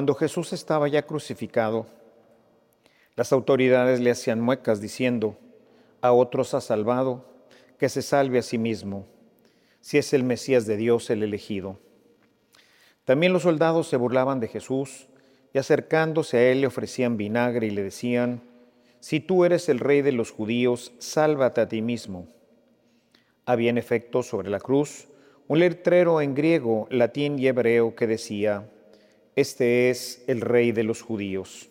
Cuando Jesús estaba ya crucificado, las autoridades le hacían muecas diciendo, a otros ha salvado, que se salve a sí mismo, si es el Mesías de Dios el elegido. También los soldados se burlaban de Jesús y acercándose a él le ofrecían vinagre y le decían, si tú eres el rey de los judíos, sálvate a ti mismo. Había en efecto sobre la cruz un letrero en griego, latín y hebreo que decía, Este es el rey de los judíos.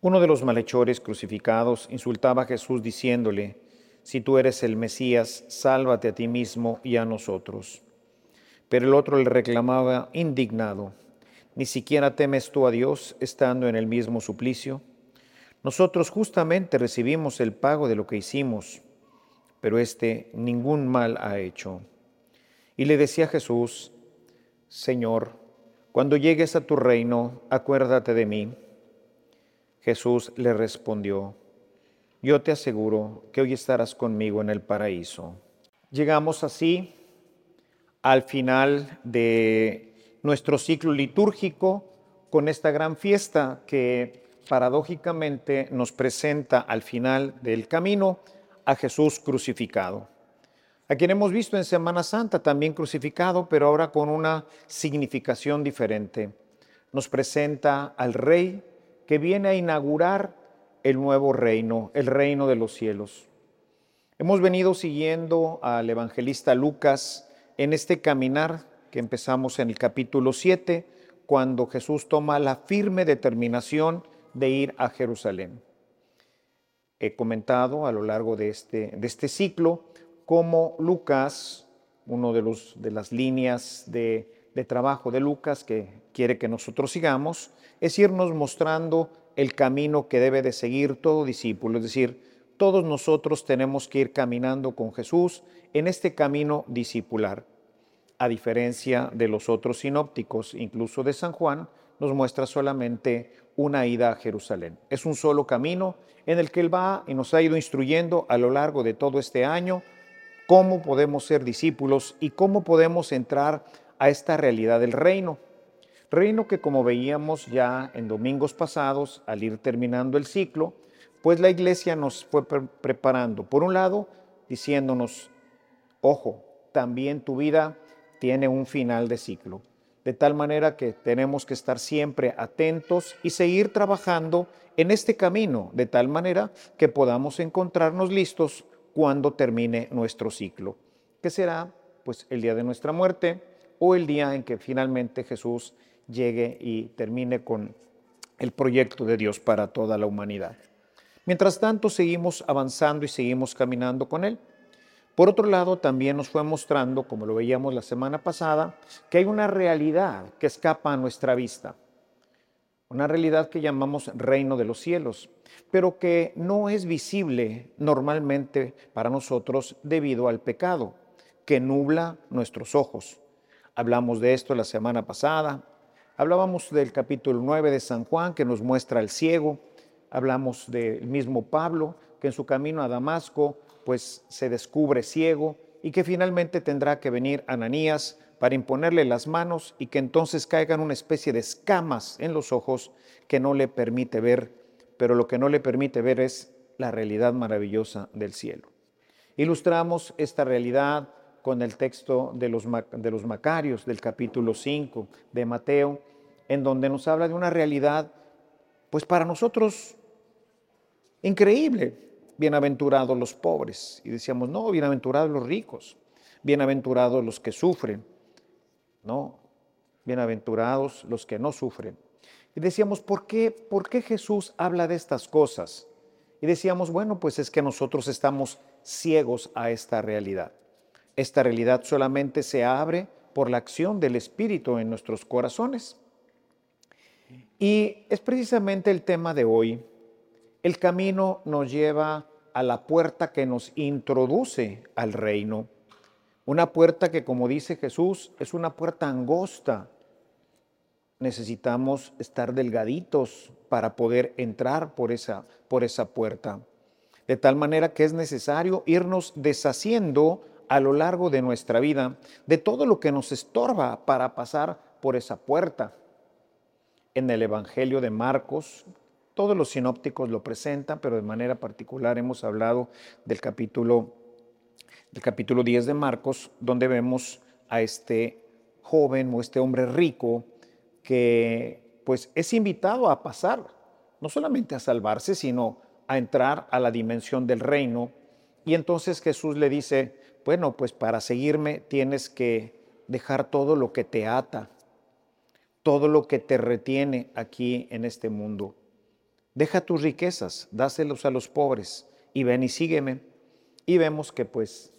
Uno de los malhechores crucificados insultaba a Jesús diciéndole, Si tú eres el Mesías, sálvate a ti mismo y a nosotros. Pero el otro le reclamaba indignado, ¿ni siquiera temes tú a Dios estando en el mismo suplicio? Nosotros justamente recibimos el pago de lo que hicimos, pero éste ningún mal ha hecho. Y le decía Jesús, Señor, cuando llegues a tu reino, acuérdate de mí. Jesús le respondió, yo te aseguro que hoy estarás conmigo en el paraíso. Llegamos así al final de nuestro ciclo litúrgico con esta gran fiesta que paradójicamente nos presenta al final del camino a Jesús crucificado, a quien hemos visto en Semana Santa también crucificado, pero ahora con una significación diferente. Nos presenta al Rey que viene a inaugurar el nuevo reino, el reino de los cielos. Hemos venido siguiendo al evangelista Lucas en este caminar que empezamos en el capítulo 7, cuando Jesús toma la firme determinación de ir a Jerusalén. He comentado a lo largo de este, de este ciclo cómo Lucas, uno de, los, de las líneas de, de trabajo de Lucas que quiere que nosotros sigamos, es irnos mostrando el camino que debe de seguir todo discípulo, es decir, todos nosotros tenemos que ir caminando con Jesús en este camino discipular. A diferencia de los otros sinópticos, incluso de San Juan, nos muestra solamente una ida a Jerusalén. Es un solo camino en el que Él va y nos ha ido instruyendo a lo largo de todo este año cómo podemos ser discípulos y cómo podemos entrar a esta realidad del reino. Reino que como veíamos ya en domingos pasados, al ir terminando el ciclo, pues la iglesia nos fue preparando, por un lado, diciéndonos, ojo, también tu vida tiene un final de ciclo, de tal manera que tenemos que estar siempre atentos y seguir trabajando en este camino, de tal manera que podamos encontrarnos listos cuando termine nuestro ciclo, que será pues el día de nuestra muerte o el día en que finalmente Jesús llegue y termine con el proyecto de Dios para toda la humanidad. Mientras tanto, seguimos avanzando y seguimos caminando con Él. Por otro lado, también nos fue mostrando, como lo veíamos la semana pasada, que hay una realidad que escapa a nuestra vista, una realidad que llamamos reino de los cielos, pero que no es visible normalmente para nosotros debido al pecado, que nubla nuestros ojos. Hablamos de esto la semana pasada, Hablábamos del capítulo 9 de San Juan que nos muestra al ciego, hablamos del mismo Pablo que en su camino a Damasco pues se descubre ciego y que finalmente tendrá que venir Ananías para imponerle las manos y que entonces caigan una especie de escamas en los ojos que no le permite ver, pero lo que no le permite ver es la realidad maravillosa del cielo. Ilustramos esta realidad con el texto de los, de los Macarios del capítulo 5 de Mateo, en donde nos habla de una realidad, pues para nosotros increíble. Bienaventurados los pobres. Y decíamos, no, bienaventurados los ricos, bienaventurados los que sufren, no, bienaventurados los que no sufren. Y decíamos, ¿por qué, ¿por qué Jesús habla de estas cosas? Y decíamos, bueno, pues es que nosotros estamos ciegos a esta realidad. Esta realidad solamente se abre por la acción del Espíritu en nuestros corazones. Y es precisamente el tema de hoy. El camino nos lleva a la puerta que nos introduce al reino. Una puerta que, como dice Jesús, es una puerta angosta. Necesitamos estar delgaditos para poder entrar por esa, por esa puerta. De tal manera que es necesario irnos deshaciendo a lo largo de nuestra vida de todo lo que nos estorba para pasar por esa puerta. en el Evangelio de Marcos. Todos los sinópticos lo presentan, pero de manera particular hemos hablado del capítulo, del capítulo 10 de Marcos, donde vemos a este joven o este hombre rico que pues es invitado a pasar, no solamente a salvarse, sino a entrar a la dimensión del reino. Y entonces Jesús le dice, bueno, pues para seguirme tienes que dejar todo lo que te ata, todo lo que te retiene aquí en este mundo. Deja tus riquezas, dáselos a los pobres y ven y sígueme. Y vemos que pues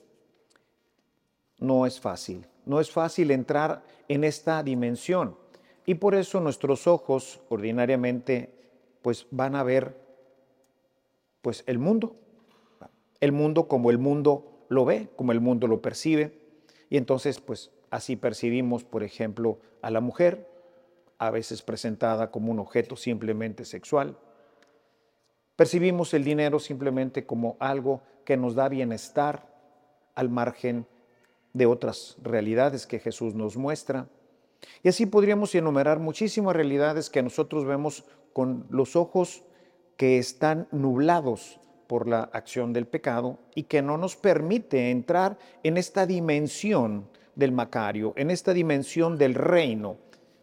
no es fácil, no es fácil entrar en esta dimensión. Y por eso nuestros ojos ordinariamente pues van a ver pues el mundo, el mundo como el mundo lo ve, como el mundo lo percibe. Y entonces pues así percibimos, por ejemplo, a la mujer, a veces presentada como un objeto simplemente sexual. Percibimos el dinero simplemente como algo que nos da bienestar al margen de otras realidades que Jesús nos muestra. Y así podríamos enumerar muchísimas realidades que nosotros vemos con los ojos que están nublados por la acción del pecado y que no nos permite entrar en esta dimensión del Macario, en esta dimensión del reino,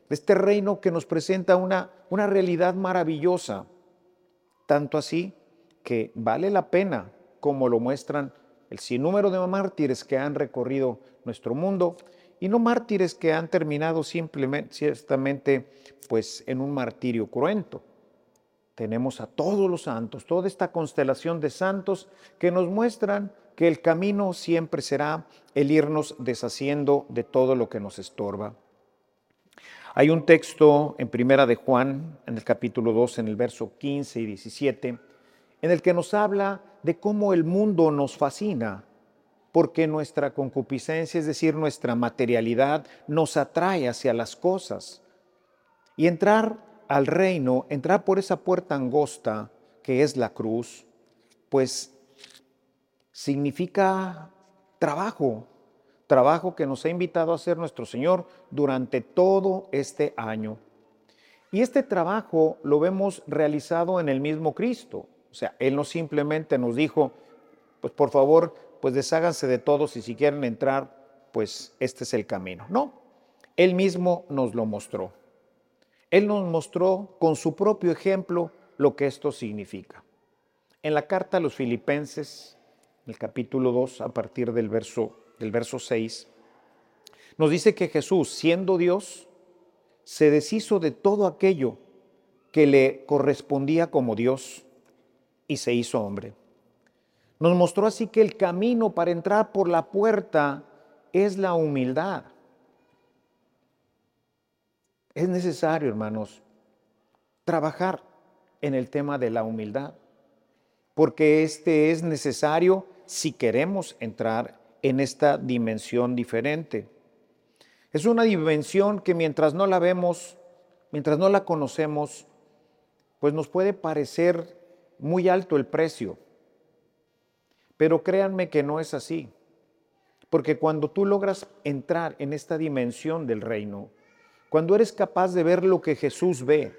de este reino que nos presenta una, una realidad maravillosa, tanto así que vale la pena, como lo muestran el sinnúmero de mártires que han recorrido nuestro mundo, y no mártires que han terminado simplemente, ciertamente, pues en un martirio cruento. Tenemos a todos los santos, toda esta constelación de santos que nos muestran que el camino siempre será el irnos deshaciendo de todo lo que nos estorba. Hay un texto en Primera de Juan, en el capítulo 2, en el verso 15 y 17, en el que nos habla de cómo el mundo nos fascina, porque nuestra concupiscencia, es decir, nuestra materialidad, nos atrae hacia las cosas. Y entrar al reino, entrar por esa puerta angosta que es la cruz, pues significa trabajo, trabajo que nos ha invitado a hacer nuestro Señor durante todo este año. Y este trabajo lo vemos realizado en el mismo Cristo. O sea, Él no simplemente nos dijo, pues por favor, pues desháganse de todos y si quieren entrar, pues este es el camino. No, Él mismo nos lo mostró. Él nos mostró con su propio ejemplo lo que esto significa. En la carta a los filipenses, el capítulo 2, a partir del verso, del verso 6, nos dice que Jesús, siendo Dios, se deshizo de todo aquello que le correspondía como Dios y se hizo hombre. Nos mostró así que el camino para entrar por la puerta es la humildad. Es necesario, hermanos, trabajar en el tema de la humildad, porque este es necesario si queremos entrar en esta dimensión diferente. Es una dimensión que mientras no la vemos, mientras no la conocemos, pues nos puede parecer muy alto el precio. Pero créanme que no es así. Porque cuando tú logras entrar en esta dimensión del reino, cuando eres capaz de ver lo que Jesús ve,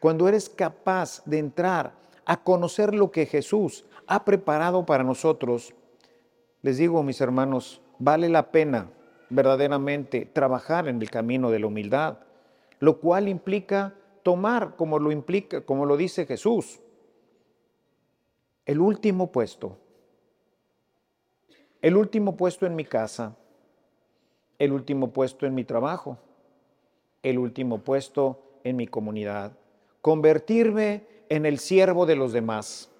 cuando eres capaz de entrar a conocer lo que Jesús ha preparado para nosotros, les digo, mis hermanos, vale la pena verdaderamente trabajar en el camino de la humildad, lo cual implica tomar, como lo implica, como lo dice Jesús, el último puesto. El último puesto en mi casa, el último puesto en mi trabajo, el último puesto en mi comunidad. Convertirme en el siervo de los demás.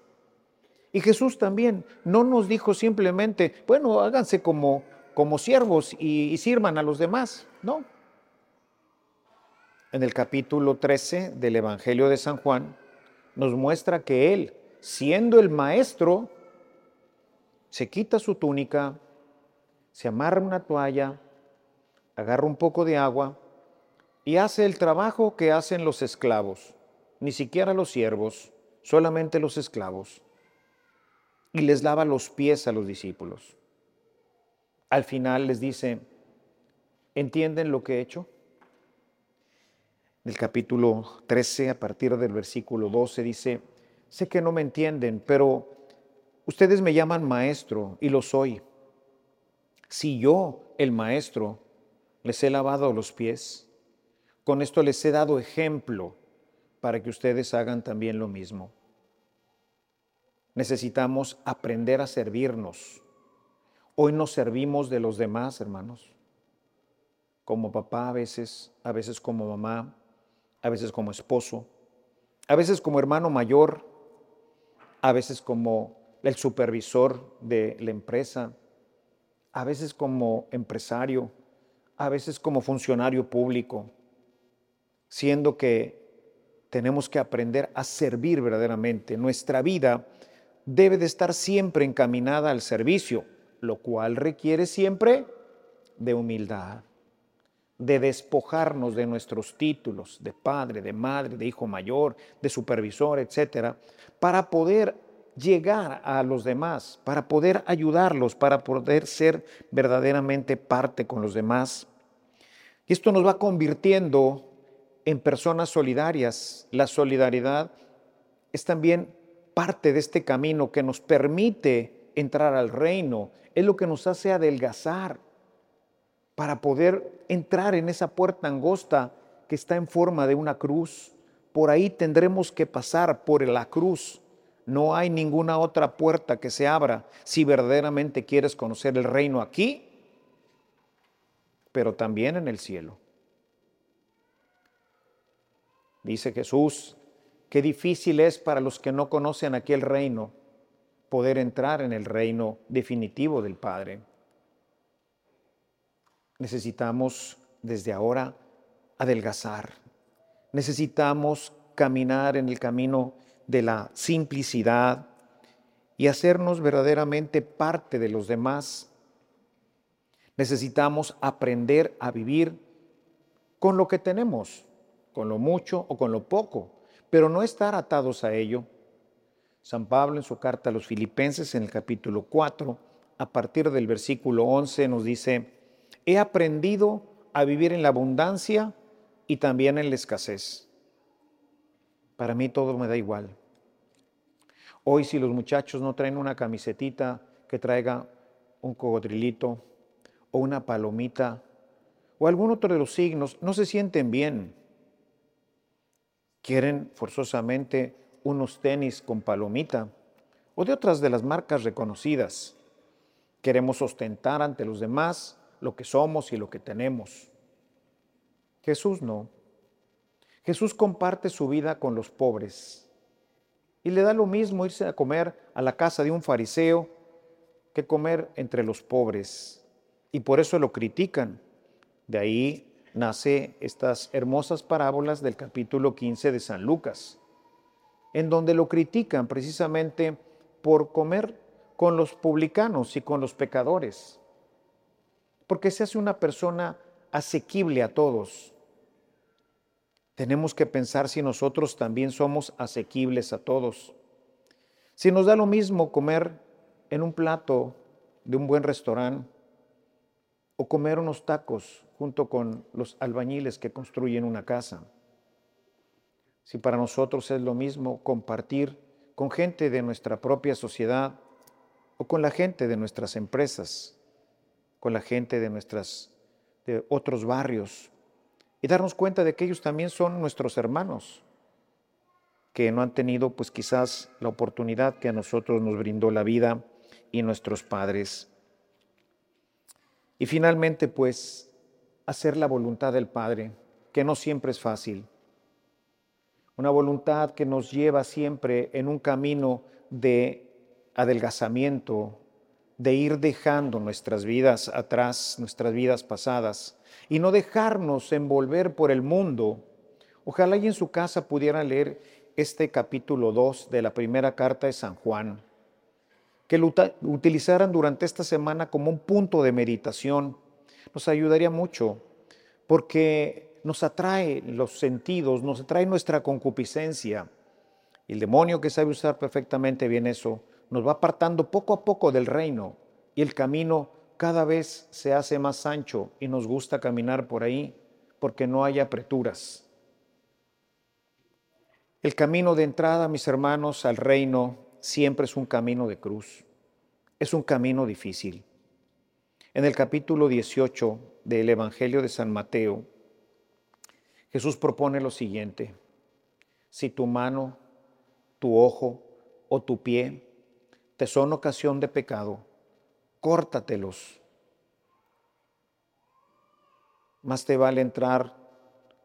Y Jesús también no nos dijo simplemente, bueno, háganse como, como siervos y, y sirvan a los demás. No. En el capítulo 13 del Evangelio de San Juan nos muestra que Él, siendo el maestro, se quita su túnica, se amarra una toalla, agarra un poco de agua y hace el trabajo que hacen los esclavos, ni siquiera los siervos, solamente los esclavos y les lava los pies a los discípulos. Al final les dice, ¿entienden lo que he hecho? el capítulo 13, a partir del versículo 12, dice, sé que no me entienden, pero ustedes me llaman maestro y lo soy. Si yo, el maestro, les he lavado los pies, con esto les he dado ejemplo para que ustedes hagan también lo mismo. Necesitamos aprender a servirnos. Hoy nos servimos de los demás, hermanos. Como papá a veces, a veces como mamá, a veces como esposo, a veces como hermano mayor, a veces como el supervisor de la empresa, a veces como empresario, a veces como funcionario público, siendo que tenemos que aprender a servir verdaderamente. Nuestra vida debe de estar siempre encaminada al servicio, lo cual requiere siempre de humildad de despojarnos de nuestros títulos de padre, de madre, de hijo mayor, de supervisor, etcétera, para poder llegar a los demás, para poder ayudarlos, para poder ser verdaderamente parte con los demás. Y esto nos va convirtiendo en personas solidarias. La solidaridad es también parte de este camino que nos permite entrar al reino, es lo que nos hace adelgazar, para poder entrar en esa puerta angosta que está en forma de una cruz. Por ahí tendremos que pasar por la cruz. No hay ninguna otra puerta que se abra si verdaderamente quieres conocer el reino aquí, pero también en el cielo. Dice Jesús, qué difícil es para los que no conocen aquel reino poder entrar en el reino definitivo del Padre necesitamos desde ahora adelgazar. Necesitamos caminar en el camino de la simplicidad y hacernos verdaderamente parte de los demás. Necesitamos aprender a vivir con lo que tenemos, con lo mucho o con lo poco, pero no estar atados a ello. San Pablo en su carta a los filipenses en el capítulo 4, a partir del versículo 11 nos dice, He aprendido a vivir en la abundancia y también en la escasez. Para mí todo me da igual. Hoy si los muchachos no traen una camisetita que traiga un cocodrilito o una palomita o algún otro de los signos, no se sienten bien. Quieren forzosamente unos tenis con palomita o de otras de las marcas reconocidas. Queremos ostentar ante los demás lo que somos y lo que tenemos. Jesús no. Jesús comparte su vida con los pobres y le da lo mismo irse a comer a la casa de un fariseo que comer entre los pobres. Y por eso lo critican. De ahí nace estas hermosas parábolas del capítulo 15 de San Lucas, en donde lo critican precisamente por comer con los publicanos y con los pecadores porque se hace una persona asequible a todos. Tenemos que pensar si nosotros también somos asequibles a todos. Si nos da lo mismo comer en un plato de un buen restaurante o comer unos tacos junto con los albañiles que construyen una casa. Si para nosotros es lo mismo compartir con gente de nuestra propia sociedad o con la gente de nuestras empresas con la gente de nuestras de otros barrios y darnos cuenta de que ellos también son nuestros hermanos que no han tenido pues quizás la oportunidad que a nosotros nos brindó la vida y nuestros padres. Y finalmente pues hacer la voluntad del Padre, que no siempre es fácil. Una voluntad que nos lleva siempre en un camino de adelgazamiento, de ir dejando nuestras vidas atrás, nuestras vidas pasadas, y no dejarnos envolver por el mundo. Ojalá y en su casa pudiera leer este capítulo 2 de la primera carta de San Juan, que lo utilizaran durante esta semana como un punto de meditación. Nos ayudaría mucho, porque nos atrae los sentidos, nos atrae nuestra concupiscencia. El demonio que sabe usar perfectamente bien eso, nos va apartando poco a poco del reino y el camino cada vez se hace más ancho y nos gusta caminar por ahí porque no hay apreturas. El camino de entrada, mis hermanos, al reino siempre es un camino de cruz. Es un camino difícil. En el capítulo 18 del Evangelio de San Mateo, Jesús propone lo siguiente. Si tu mano, tu ojo o tu pie te son ocasión de pecado, córtatelos. Más te vale entrar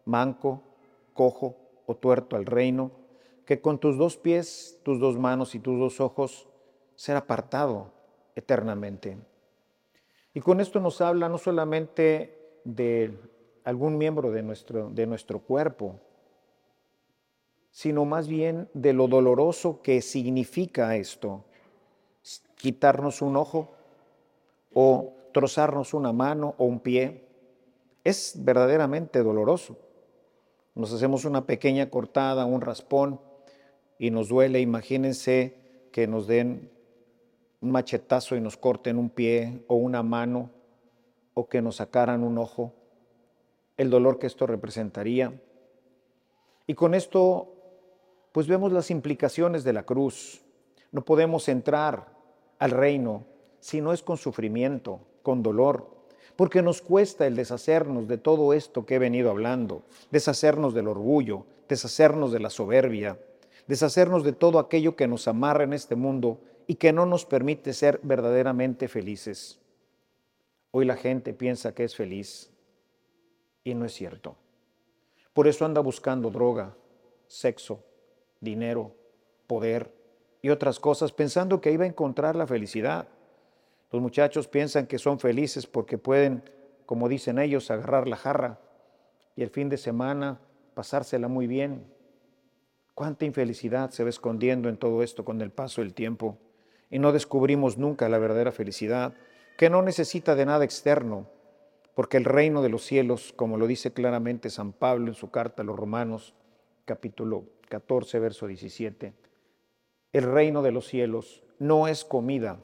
manco, cojo o tuerto al reino, que con tus dos pies, tus dos manos y tus dos ojos ser apartado eternamente. Y con esto nos habla no solamente de algún miembro de nuestro, de nuestro cuerpo, sino más bien de lo doloroso que significa esto, quitarnos un ojo o trozarnos una mano o un pie. Es verdaderamente doloroso. Nos hacemos una pequeña cortada, un raspón, y nos duele. Imagínense que nos den un machetazo y nos corten un pie o una mano, o que nos sacaran un ojo, el dolor que esto representaría. Y con esto, pues vemos las implicaciones de la cruz. No podemos entrar al reino si no es con sufrimiento, con dolor, porque nos cuesta el deshacernos de todo esto que he venido hablando, deshacernos del orgullo, deshacernos de la soberbia, deshacernos de todo aquello que nos amarra en este mundo y que no nos permite ser verdaderamente felices. Hoy la gente piensa que es feliz y no es cierto. Por eso anda buscando droga, sexo, dinero, poder y otras cosas pensando que iba a encontrar la felicidad. Los muchachos piensan que son felices porque pueden, como dicen ellos, agarrar la jarra y el fin de semana pasársela muy bien. Cuánta infelicidad se va escondiendo en todo esto con el paso del tiempo y no descubrimos nunca la verdadera felicidad, que no necesita de nada externo, porque el reino de los cielos, como lo dice claramente San Pablo en su carta a los Romanos, capítulo 14, verso 17, el reino de los cielos no es comida,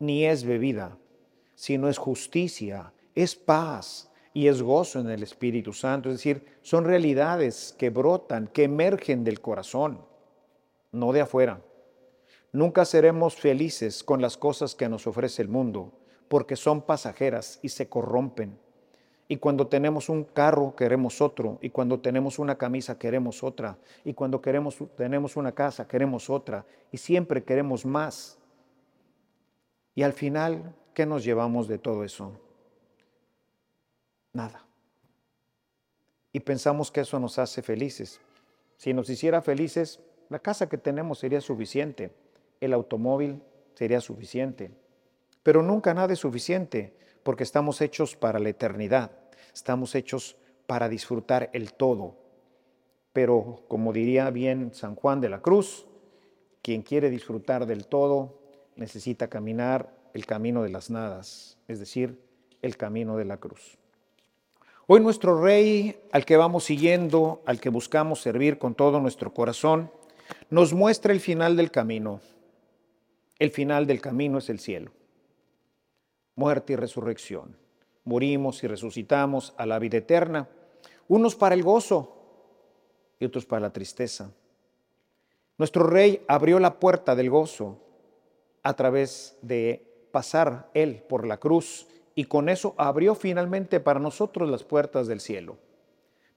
ni es bebida, sino es justicia, es paz y es gozo en el Espíritu Santo. Es decir, son realidades que brotan, que emergen del corazón, no de afuera. Nunca seremos felices con las cosas que nos ofrece el mundo, porque son pasajeras y se corrompen. Y cuando tenemos un carro queremos otro, y cuando tenemos una camisa queremos otra, y cuando queremos, tenemos una casa queremos otra, y siempre queremos más. Y al final, ¿qué nos llevamos de todo eso? Nada. Y pensamos que eso nos hace felices. Si nos hiciera felices, la casa que tenemos sería suficiente, el automóvil sería suficiente. Pero nunca nada es suficiente, porque estamos hechos para la eternidad, estamos hechos para disfrutar el todo. Pero como diría bien San Juan de la Cruz, quien quiere disfrutar del todo necesita caminar el camino de las nadas, es decir, el camino de la cruz. Hoy nuestro Rey, al que vamos siguiendo, al que buscamos servir con todo nuestro corazón, nos muestra el final del camino. El final del camino es el cielo. Muerte y resurrección. Morimos y resucitamos a la vida eterna, unos para el gozo y otros para la tristeza. Nuestro Rey abrió la puerta del gozo a través de pasar Él por la cruz y con eso abrió finalmente para nosotros las puertas del cielo.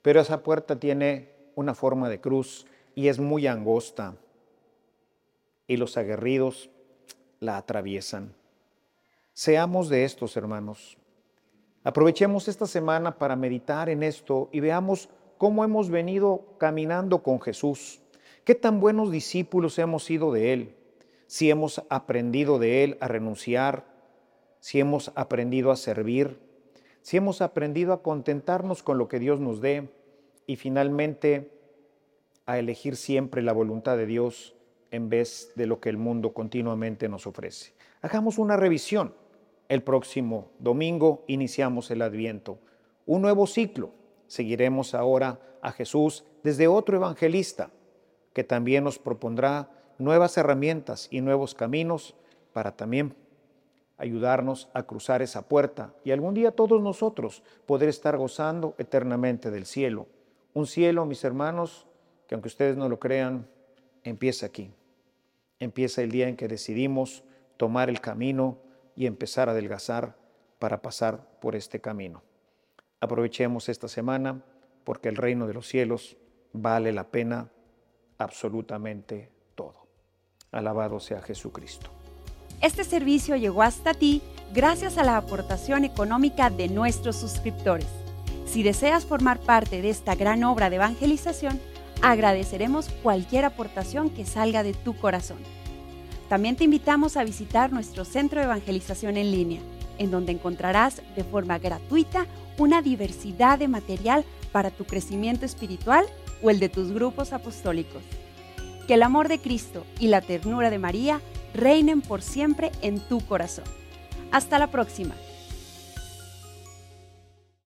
Pero esa puerta tiene una forma de cruz y es muy angosta y los aguerridos la atraviesan. Seamos de estos, hermanos. Aprovechemos esta semana para meditar en esto y veamos cómo hemos venido caminando con Jesús, qué tan buenos discípulos hemos sido de Él si hemos aprendido de Él a renunciar, si hemos aprendido a servir, si hemos aprendido a contentarnos con lo que Dios nos dé y finalmente a elegir siempre la voluntad de Dios en vez de lo que el mundo continuamente nos ofrece. Hagamos una revisión. El próximo domingo iniciamos el Adviento, un nuevo ciclo. Seguiremos ahora a Jesús desde otro evangelista que también nos propondrá nuevas herramientas y nuevos caminos para también ayudarnos a cruzar esa puerta y algún día todos nosotros poder estar gozando eternamente del cielo. Un cielo, mis hermanos, que aunque ustedes no lo crean, empieza aquí. Empieza el día en que decidimos tomar el camino y empezar a adelgazar para pasar por este camino. Aprovechemos esta semana porque el reino de los cielos vale la pena absolutamente todo. Alabado sea Jesucristo. Este servicio llegó hasta ti gracias a la aportación económica de nuestros suscriptores. Si deseas formar parte de esta gran obra de evangelización, agradeceremos cualquier aportación que salga de tu corazón. También te invitamos a visitar nuestro centro de evangelización en línea, en donde encontrarás de forma gratuita una diversidad de material para tu crecimiento espiritual o el de tus grupos apostólicos. Que el amor de Cristo y la ternura de María reinen por siempre en tu corazón. Hasta la próxima.